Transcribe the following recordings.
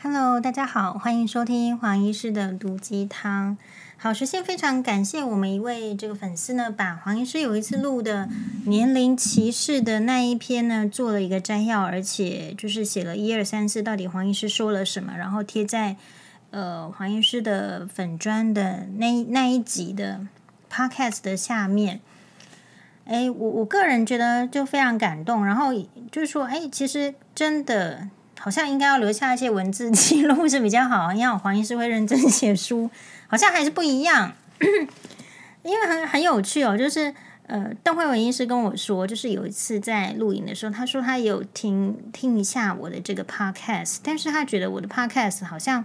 Hello，大家好，欢迎收听黄医师的毒鸡汤。好，首先非常感谢我们一位这个粉丝呢，把黄医师有一次录的年龄歧视的那一篇呢做了一个摘要，而且就是写了一二三四，到底黄医师说了什么，然后贴在呃黄医师的粉专的那那一集的 Podcast 的下面。哎，我我个人觉得就非常感动，然后就是说，哎，其实真的。好像应该要留下一些文字记录是比较好，因为我黄医师会认真写书，好像还是不一样。因为很很有趣哦，就是呃，邓惠文医师跟我说，就是有一次在录影的时候，他说他有听听一下我的这个 podcast，但是他觉得我的 podcast 好像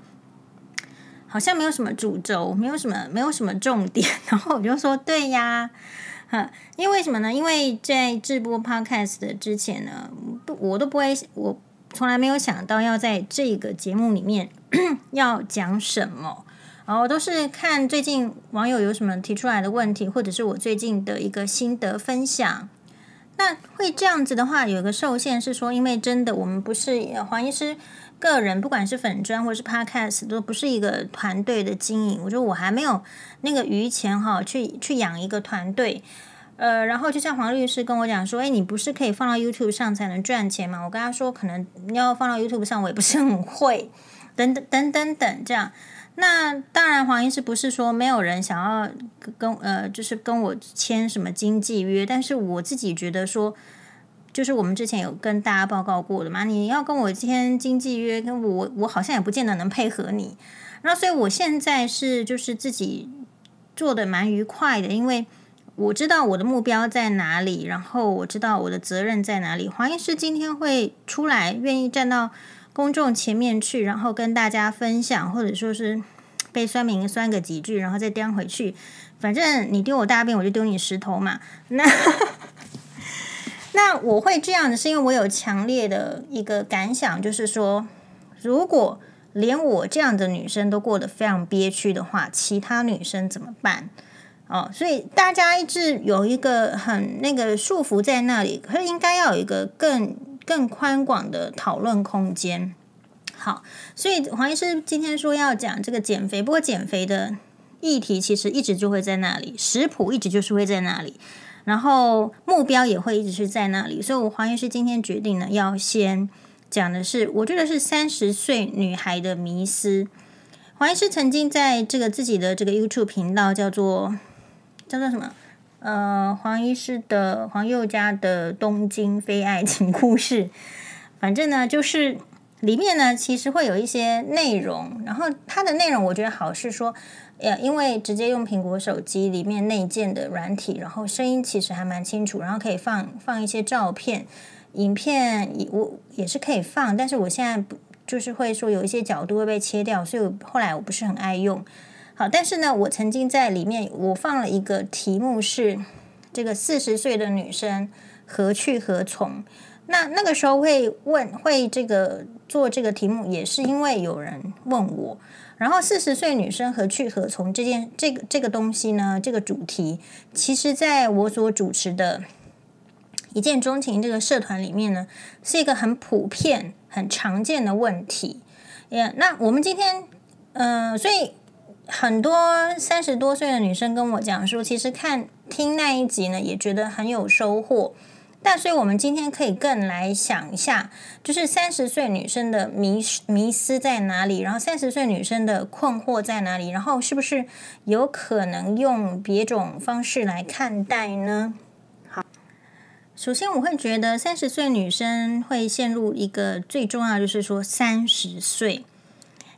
好像没有什么主轴，没有什么没有什么重点。然后我就说对呀，哈，因为什么呢？因为在直播 podcast 的之前呢，不，我都不会我。从来没有想到要在这个节目里面 要讲什么，然后都是看最近网友有什么提出来的问题，或者是我最近的一个心得分享。那会这样子的话，有一个受限是说，因为真的我们不是黄医师个人，不管是粉专或是 Podcast，都不是一个团队的经营。我觉得我还没有那个余钱哈，去去养一个团队。呃，然后就像黄律师跟我讲说，哎，你不是可以放到 YouTube 上才能赚钱吗？我跟他说，可能要放到 YouTube 上，我也不是很会，等等等等等这样。那当然，黄医师不是说没有人想要跟呃，就是跟我签什么经纪约，但是我自己觉得说，就是我们之前有跟大家报告过的嘛，你要跟我签经纪约，跟我我好像也不见得能配合你。然后，所以我现在是就是自己做的蛮愉快的，因为。我知道我的目标在哪里，然后我知道我的责任在哪里。黄医师今天会出来，愿意站到公众前面去，然后跟大家分享，或者说是 被酸民酸个几句，然后再颠回去。反正你丢我大便，我就丢你石头嘛。那 那我会这样的，是因为我有强烈的一个感想，就是说，如果连我这样的女生都过得非常憋屈的话，其他女生怎么办？哦，所以大家一直有一个很那个束缚在那里，可是应该要有一个更更宽广的讨论空间。好，所以黄医师今天说要讲这个减肥，不过减肥的议题其实一直就会在那里，食谱一直就是会在那里，然后目标也会一直是在那里。所以我黄医师今天决定呢，要先讲的是，我觉得是三十岁女孩的迷思。黄医师曾经在这个自己的这个 YouTube 频道叫做。叫做什么？呃，黄医师的黄宥嘉的东京非爱情故事。反正呢，就是里面呢，其实会有一些内容。然后它的内容，我觉得好是说，呃，因为直接用苹果手机里面内建的软体，然后声音其实还蛮清楚，然后可以放放一些照片、影片，我也是可以放。但是我现在不就是会说有一些角度会被切掉，所以后来我不是很爱用。好，但是呢，我曾经在里面我放了一个题目是这个四十岁的女生何去何从？那那个时候会问会这个做这个题目，也是因为有人问我。然后四十岁女生何去何从这件这个这个东西呢？这个主题，其实在我所主持的一见钟情这个社团里面呢，是一个很普遍、很常见的问题。也那我们今天，嗯、所以。很多三十多岁的女生跟我讲说，其实看听那一集呢，也觉得很有收获。但所以，我们今天可以更来想一下，就是三十岁女生的迷迷思在哪里？然后三十岁女生的困惑在哪里？然后是不是有可能用别种方式来看待呢？好，首先我会觉得三十岁女生会陷入一个最重要，就是说三十岁。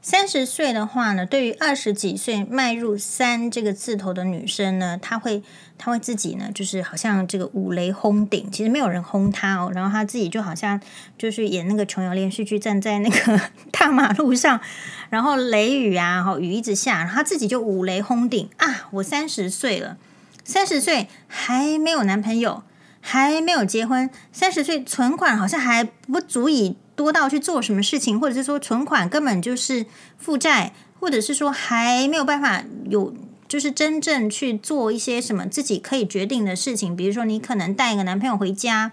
三十岁的话呢，对于二十几岁迈入三这个字头的女生呢，她会她会自己呢，就是好像这个五雷轰顶，其实没有人轰她哦，然后她自己就好像就是演那个琼瑶连续剧，站在那个 大马路上，然后雷雨啊，然后雨一直下，然后她自己就五雷轰顶啊！我三十岁了，三十岁还没有男朋友，还没有结婚，三十岁存款好像还不足以。多到去做什么事情，或者是说存款根本就是负债，或者是说还没有办法有，就是真正去做一些什么自己可以决定的事情。比如说，你可能带一个男朋友回家，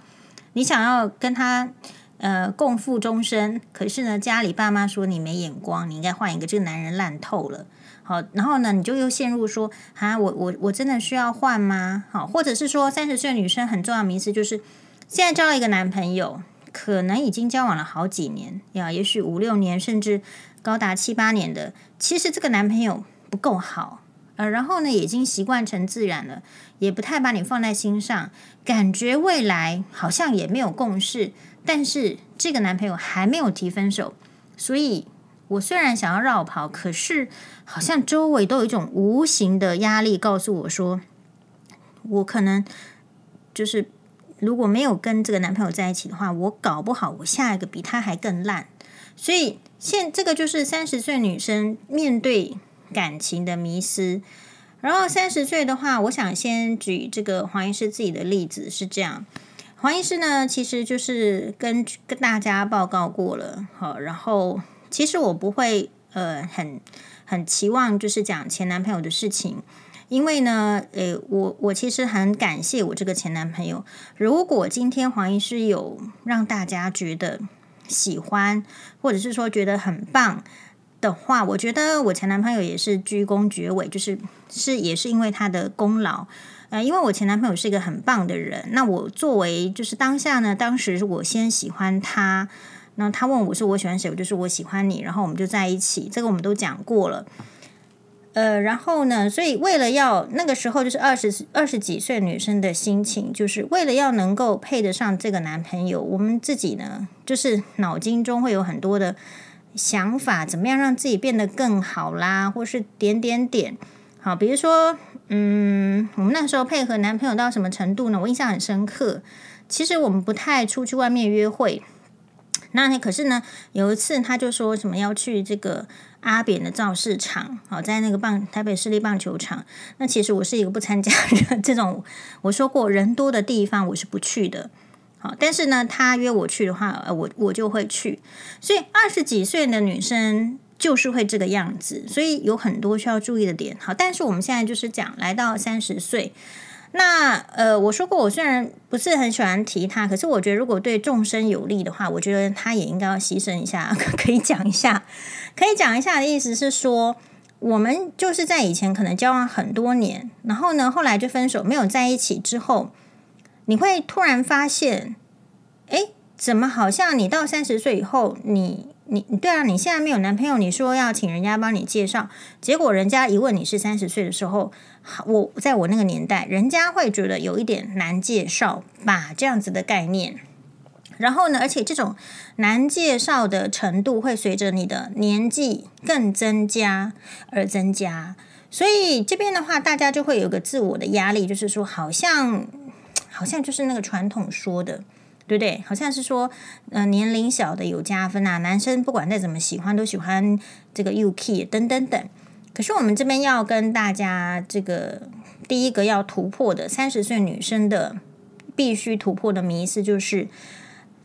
你想要跟他呃共赴终身，可是呢，家里爸妈说你没眼光，你应该换一个，这个男人烂透了。好，然后呢，你就又陷入说啊，我我我真的需要换吗？好，或者是说三十岁的女生很重要的迷思就是，现在交了一个男朋友，可能已经交往了好几年，呀，也许五六年，甚至高达七八年的，其实这个男朋友不够好，呃，然后呢，已经习惯成自然了，也不太把你放在心上，感觉未来好像也没有共识，但是这个男朋友还没有提分手，所以。我虽然想要绕跑，可是好像周围都有一种无形的压力告诉我说，我可能就是如果没有跟这个男朋友在一起的话，我搞不好我下一个比他还更烂。所以现这个就是三十岁女生面对感情的迷失。然后三十岁的话，我想先举这个黄医师自己的例子是这样。黄医师呢，其实就是跟跟大家报告过了，好，然后。其实我不会呃很很期望就是讲前男朋友的事情，因为呢，诶，我我其实很感谢我这个前男朋友。如果今天黄医师有让大家觉得喜欢，或者是说觉得很棒的话，我觉得我前男朋友也是居功绝伟，就是是也是因为他的功劳。呃，因为我前男朋友是一个很棒的人，那我作为就是当下呢，当时我先喜欢他。那他问我说：“我喜欢谁？”我就说：“我喜欢你。”然后我们就在一起。这个我们都讲过了。呃，然后呢，所以为了要那个时候就是二十二十几岁女生的心情，就是为了要能够配得上这个男朋友，我们自己呢，就是脑筋中会有很多的想法，怎么样让自己变得更好啦，或是点点点。好，比如说，嗯，我们那时候配合男朋友到什么程度呢？我印象很深刻。其实我们不太出去外面约会。那可是呢，有一次他就说什么要去这个阿扁的造势场，好，在那个棒台北市立棒球场。那其实我是一个不参加 这种，我说过人多的地方我是不去的。好，但是呢，他约我去的话，我我就会去。所以二十几岁的女生就是会这个样子，所以有很多需要注意的点。好，但是我们现在就是讲来到三十岁。那呃，我说过，我虽然不是很喜欢提他，可是我觉得如果对众生有利的话，我觉得他也应该要牺牲一下，可以讲一下，可以讲一下的意思是说，我们就是在以前可能交往很多年，然后呢，后来就分手，没有在一起之后，你会突然发现，诶，怎么好像你到三十岁以后，你你对啊，你现在没有男朋友，你说要请人家帮你介绍，结果人家一问你是三十岁的时候。我在我那个年代，人家会觉得有一点难介绍吧，这样子的概念。然后呢，而且这种难介绍的程度会随着你的年纪更增加而增加。所以这边的话，大家就会有个自我的压力，就是说，好像好像就是那个传统说的，对不对？好像是说，呃，年龄小的有加分啊，男生不管再怎么喜欢，都喜欢这个 UK 等等等。可是我们这边要跟大家这个第一个要突破的三十岁女生的必须突破的迷思，就是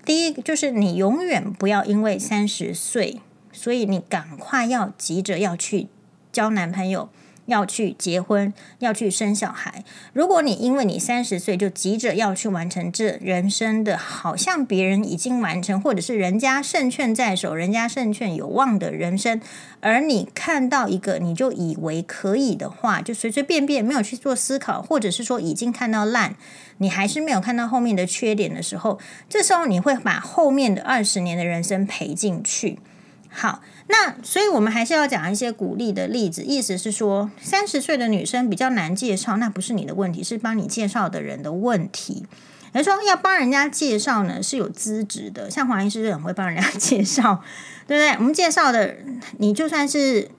第一就是你永远不要因为三十岁，所以你赶快要急着要去交男朋友。要去结婚，要去生小孩。如果你因为你三十岁就急着要去完成这人生的，好像别人已经完成，或者是人家胜券在手，人家胜券有望的人生，而你看到一个你就以为可以的话，就随随便便没有去做思考，或者是说已经看到烂，你还是没有看到后面的缺点的时候，这时候你会把后面的二十年的人生赔进去。好。那所以，我们还是要讲一些鼓励的例子。意思是说，三十岁的女生比较难介绍，那不是你的问题，是帮你介绍的人的问题。也就是说，要帮人家介绍呢，是有资质的。像黄医师就很会帮人家介绍，对不对？我们介绍的，你就算是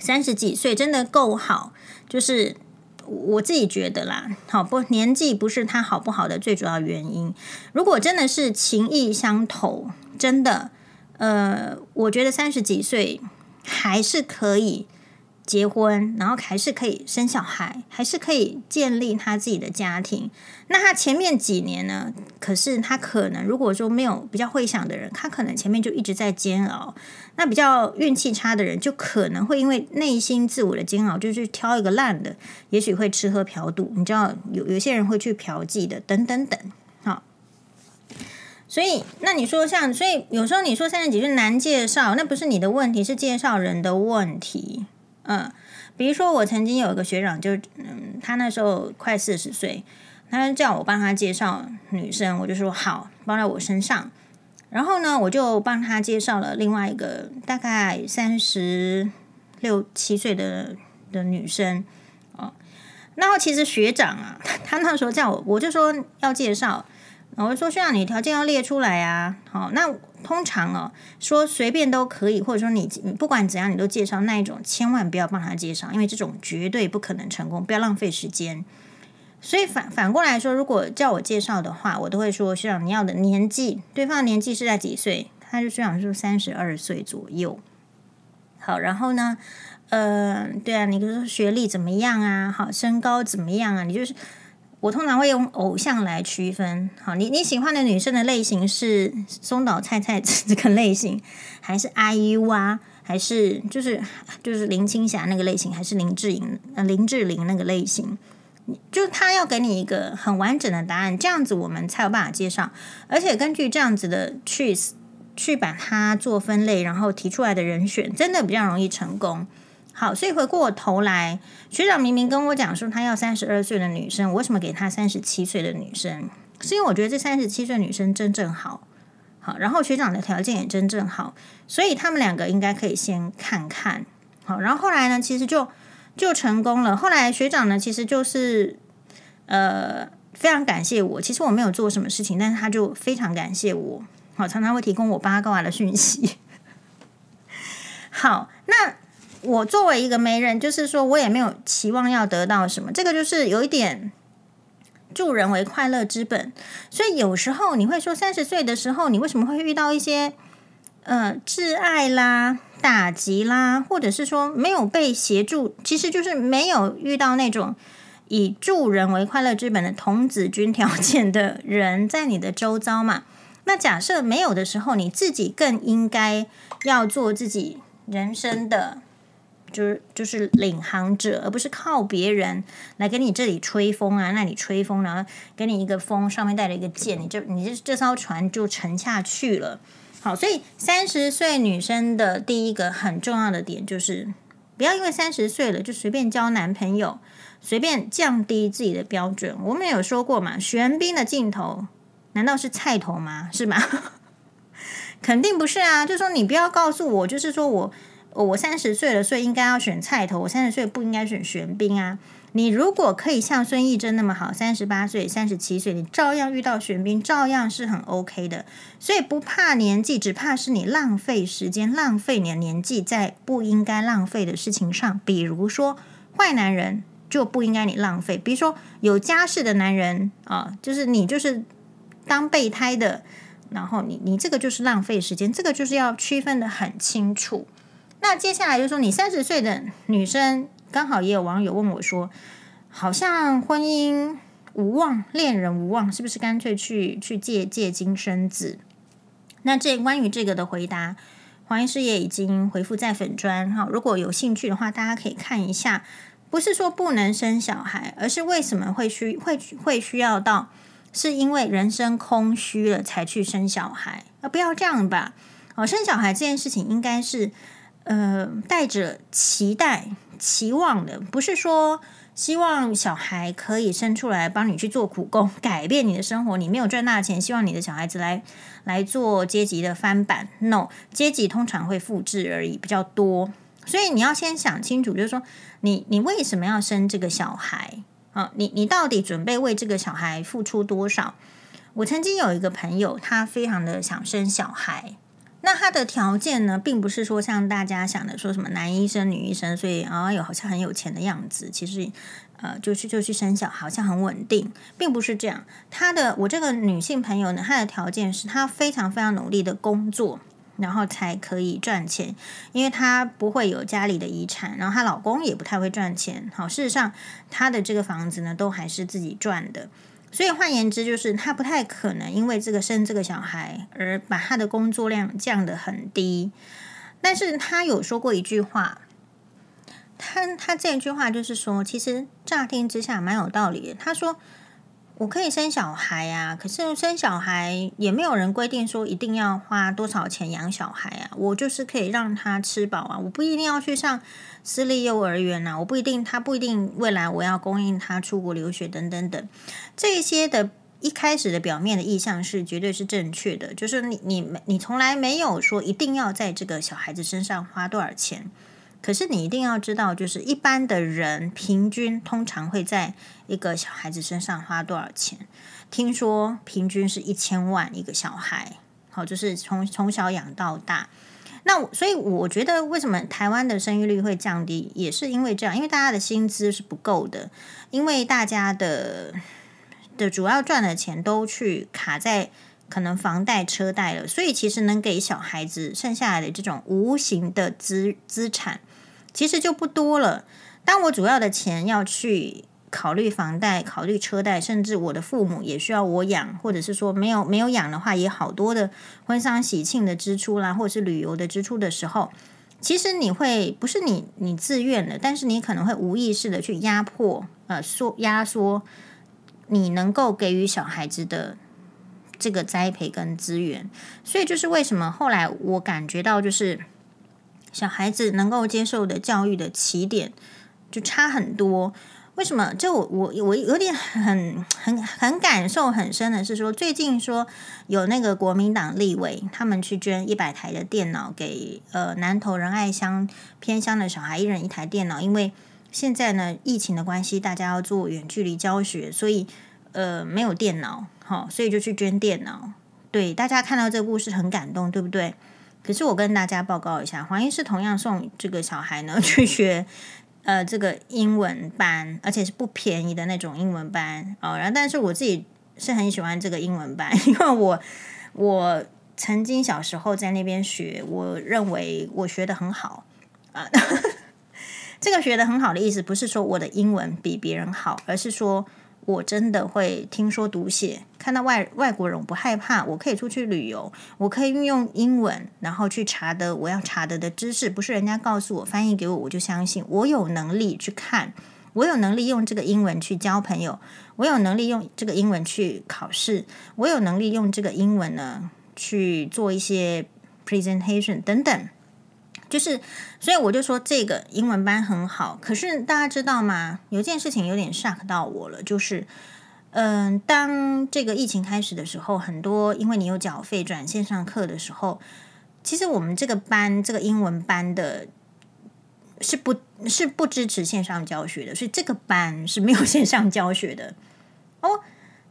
三十几岁，真的够好，就是我自己觉得啦。好不，年纪不是他好不好的最主要原因。如果真的是情意相投，真的。呃，我觉得三十几岁还是可以结婚，然后还是可以生小孩，还是可以建立他自己的家庭。那他前面几年呢？可是他可能如果说没有比较会想的人，他可能前面就一直在煎熬。那比较运气差的人，就可能会因为内心自我的煎熬，就去挑一个烂的，也许会吃喝嫖赌。你知道有有些人会去嫖妓的，等等等。所以那你说像，所以有时候你说三十几岁难介绍，那不是你的问题，是介绍人的问题。嗯，比如说我曾经有一个学长就，嗯，他那时候快四十岁，他就叫我帮他介绍女生，我就说好，包在我身上。然后呢，我就帮他介绍了另外一个大概三十六七岁的的女生哦。然后其实学长啊，他那时候叫我，我就说要介绍，我就说学长，你条件要列出来啊。好，那通常哦，说随便都可以，或者说你不管怎样，你都介绍那一种，千万不要帮他介绍，因为这种绝对不可能成功，不要浪费时间。所以反反过来说，如果叫我介绍的话，我都会说学长你要的年纪，对方的年纪是在几岁？他就学长说三十二岁左右。好，然后呢，呃，对啊，你就说学历怎么样啊？好，身高怎么样啊？你就是我通常会用偶像来区分。好，你你喜欢的女生的类型是松岛菜菜子 这个类型，还是 IU 啊？还是就是就是林青霞那个类型，还是林志颖呃林志玲那个类型？就他要给你一个很完整的答案，这样子我们才有办法介绍，而且根据这样子的去去把它做分类，然后提出来的人选，真的比较容易成功。好，所以回过头来，学长明明跟我讲说他要三十二岁的女生，我为什么给他三十七岁的女生？是因为我觉得这三十七岁女生真正好，好，然后学长的条件也真正好，所以他们两个应该可以先看看。好，然后后来呢，其实就。就成功了。后来学长呢，其实就是呃非常感谢我。其实我没有做什么事情，但是他就非常感谢我。好，常常会提供我八卦的讯息。好，那我作为一个媒人，就是说我也没有期望要得到什么。这个就是有一点助人为快乐之本。所以有时候你会说，三十岁的时候，你为什么会遇到一些呃挚爱啦？打击啦，或者是说没有被协助，其实就是没有遇到那种以助人为快乐之本的童子军条件的人在你的周遭嘛。那假设没有的时候，你自己更应该要做自己人生的，就是就是领航者，而不是靠别人来给你这里吹风啊，那里吹风，然后给你一个风，上面带着一个箭，你就你这这艘船就沉下去了。好，所以三十岁女生的第一个很重要的点就是，不要因为三十岁了就随便交男朋友，随便降低自己的标准。我们有说过嘛，玄彬的镜头难道是菜头吗？是吗？肯定不是啊！就说你不要告诉我，就是说我我三十岁了，所以应该要选菜头，我三十岁不应该选玄彬啊。你如果可以像孙艺珍那么好，三十八岁、三十七岁，你照样遇到玄彬，照样是很 OK 的。所以不怕年纪，只怕是你浪费时间、浪费你的年纪在不应该浪费的事情上。比如说，坏男人就不应该你浪费；比如说有家室的男人啊，就是你就是当备胎的，然后你你这个就是浪费时间，这个就是要区分得很清楚。那接下来就说，你三十岁的女生。刚好也有网友问我说：“好像婚姻无望，恋人无望，是不是干脆去去借借精生子？”那这关于这个的回答，黄医师也已经回复在粉专哈。如果有兴趣的话，大家可以看一下。不是说不能生小孩，而是为什么会需会会需要到，是因为人生空虚了才去生小孩。啊，不要这样吧！哦，生小孩这件事情应该是呃带着期待。期望的不是说希望小孩可以生出来帮你去做苦工，改变你的生活。你没有赚大钱，希望你的小孩子来来做阶级的翻版。No，阶级通常会复制而已，比较多。所以你要先想清楚，就是说你你为什么要生这个小孩啊？你你到底准备为这个小孩付出多少？我曾经有一个朋友，他非常的想生小孩。那他的条件呢，并不是说像大家想的说什么男医生、女医生，所以啊有好像很有钱的样子。其实，呃，就去就去生小孩，好像很稳定，并不是这样。他的我这个女性朋友呢，她的条件是她非常非常努力的工作，然后才可以赚钱，因为她不会有家里的遗产，然后她老公也不太会赚钱。好，事实上，她的这个房子呢，都还是自己赚的。所以换言之，就是他不太可能因为这个生这个小孩而把他的工作量降得很低。但是他有说过一句话，他他这一句话就是说，其实乍听之下蛮有道理的。他说：“我可以生小孩啊，可是生小孩也没有人规定说一定要花多少钱养小孩啊。我就是可以让他吃饱啊，我不一定要去上私立幼儿园啊，我不一定，他不一定未来我要供应他出国留学等等等，这些的一开始的表面的意向是绝对是正确的，就是你你你从来没有说一定要在这个小孩子身上花多少钱。可是你一定要知道，就是一般的人平均通常会在一个小孩子身上花多少钱？听说平均是一千万一个小孩，好，就是从从小养到大。那所以我觉得，为什么台湾的生育率会降低，也是因为这样，因为大家的薪资是不够的，因为大家的的主要赚的钱都去卡在可能房贷、车贷了，所以其实能给小孩子剩下来的这种无形的资资产。其实就不多了。当我主要的钱要去考虑房贷、考虑车贷，甚至我的父母也需要我养，或者是说没有没有养的话，也好多的婚丧喜庆的支出啦，或者是旅游的支出的时候，其实你会不是你你自愿的，但是你可能会无意识的去压迫呃缩压缩你能够给予小孩子的这个栽培跟资源。所以就是为什么后来我感觉到就是。小孩子能够接受的教育的起点就差很多，为什么？就我我我有点很很很感受很深的是说，最近说有那个国民党立委他们去捐一百台的电脑给呃南投仁爱乡偏乡的小孩，一人一台电脑，因为现在呢疫情的关系，大家要做远距离教学，所以呃没有电脑，好，所以就去捐电脑。对，大家看到这个故事很感动，对不对？可是我跟大家报告一下，黄医师同样送这个小孩呢 去学，呃，这个英文班，而且是不便宜的那种英文班哦。然后，但是我自己是很喜欢这个英文班，因为我我曾经小时候在那边学，我认为我学得很好啊。这个学得很好的意思不是说我的英文比别人好，而是说。我真的会听说读写，看到外外国人我不害怕，我可以出去旅游，我可以运用英文，然后去查的我要查得的知识，不是人家告诉我翻译给我我就相信，我有能力去看，我有能力用这个英文去交朋友，我有能力用这个英文去考试，我有能力用这个英文呢去做一些 presentation 等等。就是，所以我就说这个英文班很好。可是大家知道吗？有件事情有点 shock 到我了，就是，嗯、当这个疫情开始的时候，很多因为你有缴费转线上课的时候，其实我们这个班这个英文班的是不，是不支持线上教学的，所以这个班是没有 线上教学的哦。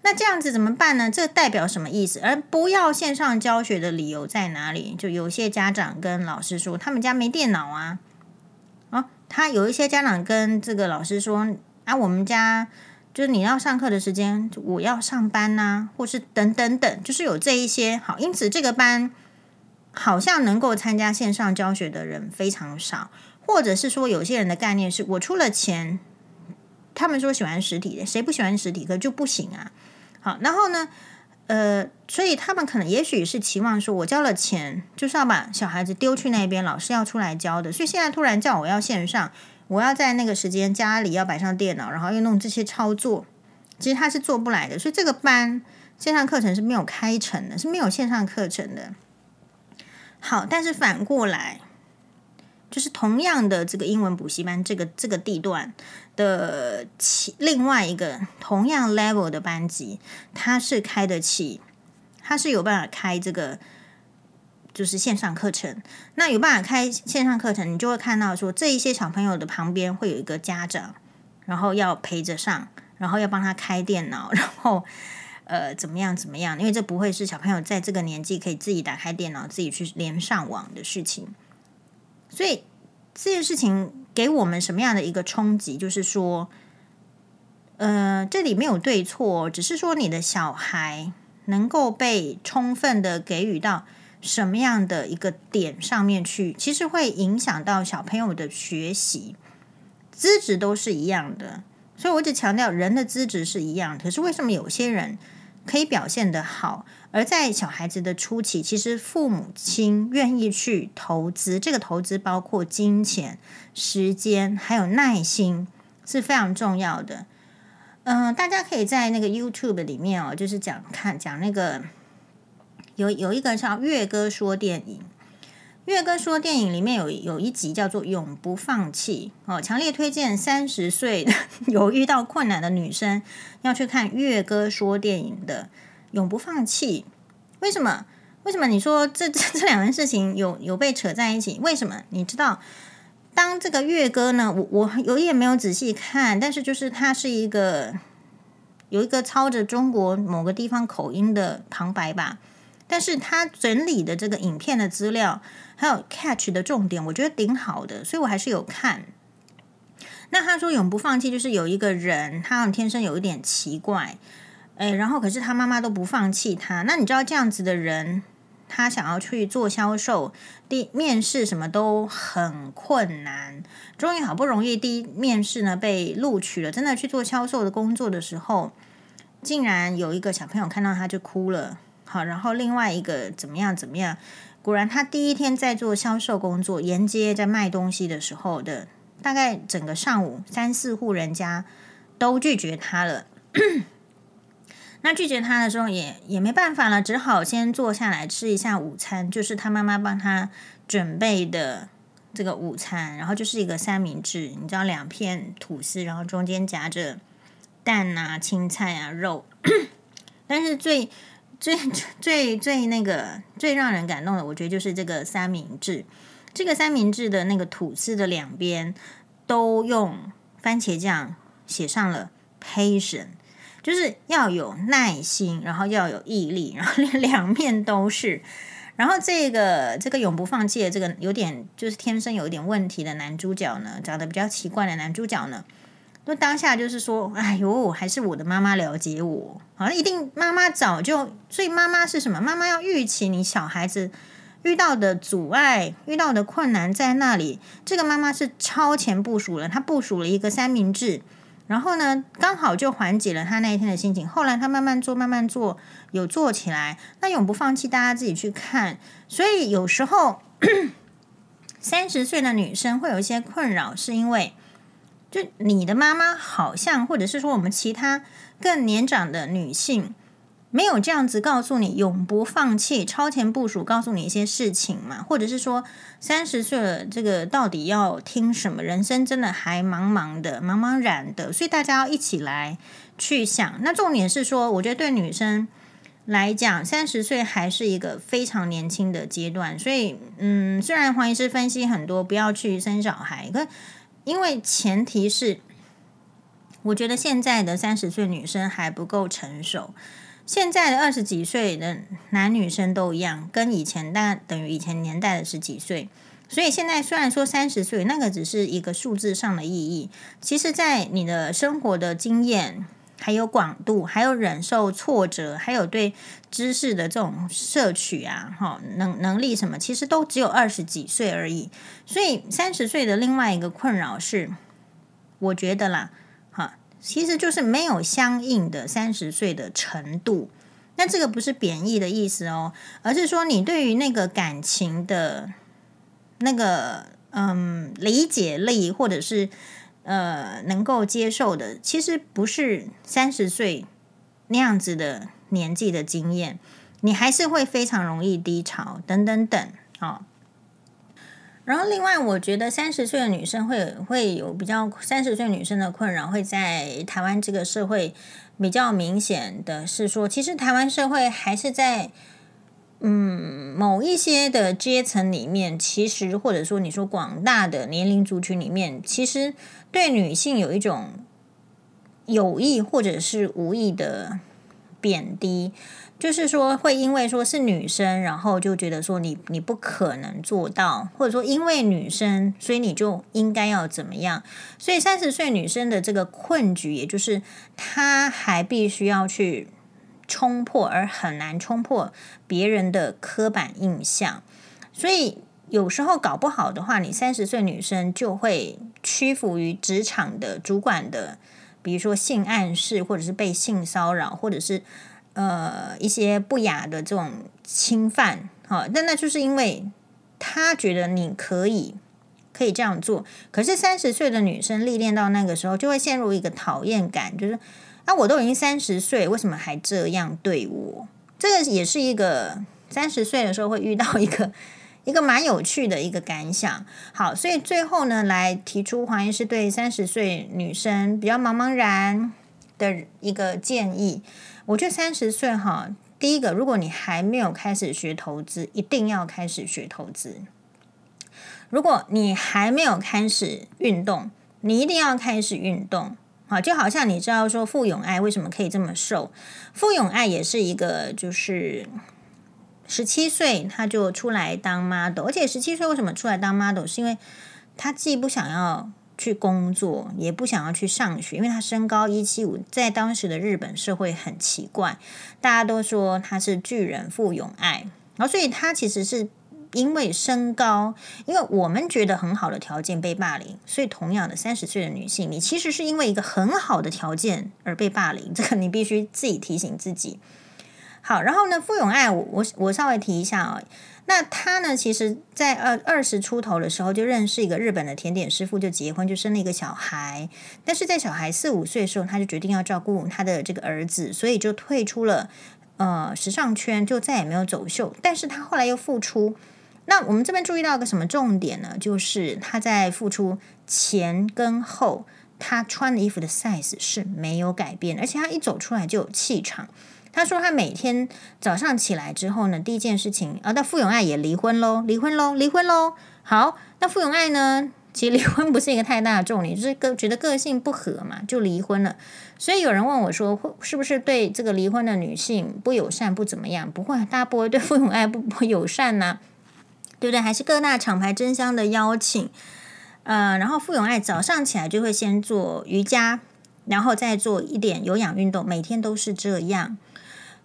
那这样子怎么办呢？这代表什么意思？而不要线上教学的理由在哪里？就有些家长跟老师说，他们家没电脑啊。哦，他有一些家长跟这个老师说，啊，我们家就是你要上课的时间，我要上班呐、或是等等等，就是有这一些。好，因此这个班好像能够参加线上教学的人非常少，或者是说有些人的概念是我出了钱，他们说喜欢实体的，谁不喜欢实体课就不行啊。好，然后呢，呃，所以他们可能也许是期望说，我交了钱就是要把小孩子丢去那边，老师要出来教的。所以现在突然叫我要线上，我要在那个时间家里要摆上电脑，然后又弄这些操作，其实他是做不来的。所以这个班线上课程是没有开成的，是没有线上课程的。好，但是反过来。就是同样的这个英文补习班，这个这个地段的其另外一个同样 level 的班级，他是开得起，他是有办法开这个就是线上课程。那有办法开线上课程，你就会看到说，这一些小朋友的旁边会有一个家长，然后要陪着上，然后要帮他开电脑，然后呃怎么样怎么样，因为这不会是小朋友在这个年纪可以自己打开电脑自己去连上网的事情。所以这件事情给我们什么样的一个冲击？就是说，呃，这里没有对错，只是说你的小孩能够被充分的给予到什么样的一个点上面去，其实会影响到小朋友的学习。资质都是一样的，所以我一直强调人的资质是一样。可是为什么有些人可以表现得好？而在小孩子的初期，其实父母亲愿意去投资，这个投资包括金钱、时间，还有耐心，是非常重要的。嗯、大家可以在那个 YouTube 里面哦，就是讲看讲那个有有一个叫月哥说电影。月哥说电影里面有有一集叫做“永不放弃”哦，强烈推荐三十岁 有遇到困难的女生要去看月哥说电影的“永不放弃”。为什么？为什么你说这这这两件事情有有被扯在一起？为什么？你知道，当这个月哥呢，我我有一点没有仔细看，但是就是他是一个有一个操着中国某个地方口音的旁白吧。但是他整理的这个影片的资料，还有 catch 的重点，我觉得挺好的，所以我还是有看。那他说永不放弃，就是有一个人，他好像天生有一点奇怪，哎，然后可是他妈妈都不放弃他。那你知道这样子的人，他想要去做销售，第面试什么都很困难，终于好不容易第一面试呢被录取了，真的去做销售的工作的时候，竟然有一个小朋友看到他就哭了。好，然后另外一个怎么样怎么样？果然，他第一天在做销售工作，沿街在卖东西的时候的，大概整个上午三四户人家都拒绝他了。那拒绝他的时候也也没办法了，只好先坐下来吃一下午餐，就是他妈妈帮他准备的这个午餐，然后就是一个三明治，你知道，两片吐司，然后中间夹着蛋啊、青菜啊、肉，但是最。最最最那个最让人感动的，我觉得就是这个三明治。这个三明治的那个吐司的两边都用番茄酱写上了 “patient”，就是要有耐心，然后要有毅力，然后两面都是。然后这个这个永不放弃的这个有点就是天生有一点问题的男主角呢，长得比较奇怪的男主角呢。就当下就是说，哎呦，还是我的妈妈了解我，好像一定妈妈早就，所以妈妈是什么？妈妈要预期你小孩子遇到的阻碍、遇到的困难在那里。这个妈妈是超前部署了，她部署了一个三明治，然后呢，刚好就缓解了他那一天的心情。后来他慢慢做，慢慢做，有做起来。那永不放弃，大家自己去看。所以有时候 三十岁的女生会有一些困扰，是因为。就你的妈妈好像，或者是说我们其他更年长的女性，没有这样子告诉你永不放弃、超前部署，告诉你一些事情嘛？或者是说三十岁了，这个到底要听什么？人生真的还茫茫的、茫茫然的，所以大家要一起来去想。那重点是说，我觉得对女生来讲，三十岁还是一个非常年轻的阶段。所以，嗯，虽然黄医师分析很多，不要去生小孩，可。因为前提是，我觉得现在的三十岁女生还不够成熟，现在的二十几岁的男女生都一样，跟以前大等于以前年代的十几岁，所以现在虽然说三十岁那个只是一个数字上的意义，其实在你的生活的经验。还有广度，还有忍受挫折，还有对知识的这种摄取啊，哈，能能力什么，其实都只有二十几岁而已。所以三十岁的另外一个困扰是，我觉得啦，哈，其实就是没有相应的三十岁的程度。那这个不是贬义的意思哦，而是说你对于那个感情的那个嗯理解力，或者是。呃，能够接受的，其实不是三十岁那样子的年纪的经验，你还是会非常容易低潮，等等等，哦。然后，另外，我觉得三十岁的女生会会有比较三十岁女生的困扰，会在台湾这个社会比较明显的是说，其实台湾社会还是在。嗯，某一些的阶层里面，其实或者说你说广大的年龄族群里面，其实对女性有一种有意或者是无意的贬低，就是说会因为说是女生，然后就觉得说你你不可能做到，或者说因为女生，所以你就应该要怎么样。所以三十岁女生的这个困局，也就是她还必须要去。冲破而很难冲破别人的刻板印象，所以有时候搞不好的话，你三十岁女生就会屈服于职场的主管的，比如说性暗示，或者是被性骚扰，或者是呃一些不雅的这种侵犯。好，但那就是因为他觉得你可以可以这样做，可是三十岁的女生历练到那个时候，就会陷入一个讨厌感，就是。啊、我都已经三十岁，为什么还这样对我？这个也是一个三十岁的时候会遇到一个 一个蛮有趣的一个感想。好，所以最后呢，来提出黄医师对三十岁女生比较茫茫然的一个建议。我觉得三十岁哈，第一个，如果你还没有开始学投资，一定要开始学投资。如果你还没有开始运动，你一定要开始运动。好，就好像你知道说傅永爱为什么可以这么瘦？傅永爱也是一个，就是十七岁他就出来当 model，而且十七岁为什么出来当 model？是因为他既不想要去工作，也不想要去上学，因为他身高一七五，在当时的日本社会很奇怪，大家都说他是巨人傅永爱，然后所以他其实是。因为身高，因为我们觉得很好的条件被霸凌，所以同样的三十岁的女性，你其实是因为一个很好的条件而被霸凌，这个你必须自己提醒自己。好，然后呢，傅永爱，我我我稍微提一下啊、那她呢，其实在二二十出头的时候就认识一个日本的甜点师傅，就结婚，就生了一个小孩。但是在小孩四五岁的时候，他就决定要照顾他的这个儿子，所以就退出了呃时尚圈，就再也没有走秀。但是他后来又复出。那我们这边注意到一个什么重点呢？就是他在复出前跟后，他穿的衣服的 size 是没有改变，而且他一走出来就有气场。他说他每天早上起来之后呢，第一件事情啊，那傅永爱也离婚喽，离婚喽，离婚喽。好，那傅永爱呢，其实离婚不是一个太大的重点，就是个觉得个性不合嘛，就离婚了。所以有人问我说，是不是对这个离婚的女性不友善，不怎么样？不会，大家不会对傅永爱不不友善呐、对不对？还是各大厂牌争相的邀请，呃，然后傅永爱早上起来就会先做瑜伽，然后再做一点有氧运动，每天都是这样。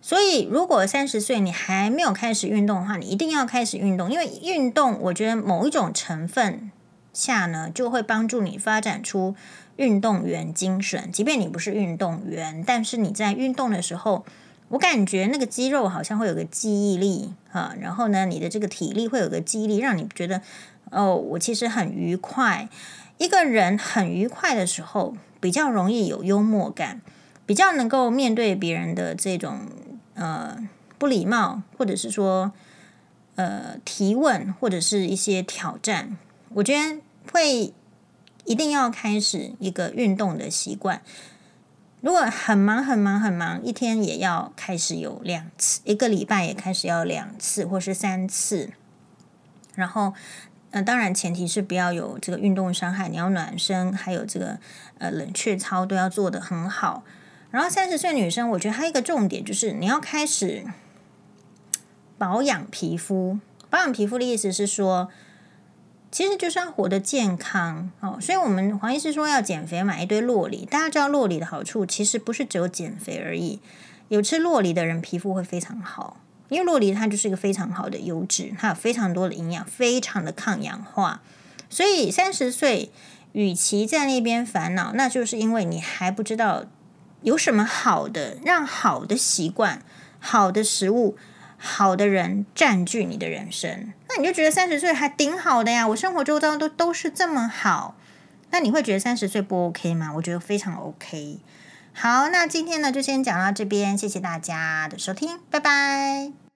所以，如果三十岁你还没有开始运动的话，你一定要开始运动，因为运动，我觉得某一种成分下呢，就会帮助你发展出运动员精神。即便你不是运动员，但是你在运动的时候。我感觉那个肌肉好像会有个记忆力啊，然后呢，你的这个体力会有个记忆力，让你觉得哦，我其实很愉快。一个人很愉快的时候，比较容易有幽默感，比较能够面对别人的这种呃不礼貌，或者是说呃提问，或者是一些挑战。我觉得会一定要开始一个运动的习惯。如果很忙很忙很忙，一天也要开始有两次，一个礼拜也开始要两次或是三次。然后，呃，当然前提是不要有这个运动伤害，你要暖身，还有这个呃冷却操都要做得很好。然后三十岁女生，我觉得还有一个重点就是你要开始保养皮肤。保养皮肤的意思是说。其实就是要活得健康哦，所以我们黄医师说要减肥，买一堆洛梨。大家知道洛梨的好处，其实不是只有减肥而已。有吃洛梨的人皮肤会非常好，因为洛梨它就是一个非常好的油脂，它有非常多的营养，非常的抗氧化。所以三十岁，与其在那边烦恼，那就是因为你还不知道有什么好的，让好的习惯、好的食物。好的人占据你的人生，那你就觉得三十岁还挺好的呀。我生活周遭都都是这么好，那你会觉得三十岁不 OK 吗？我觉得非常 OK。好，那今天呢就先讲到这边，谢谢大家的收听，拜拜。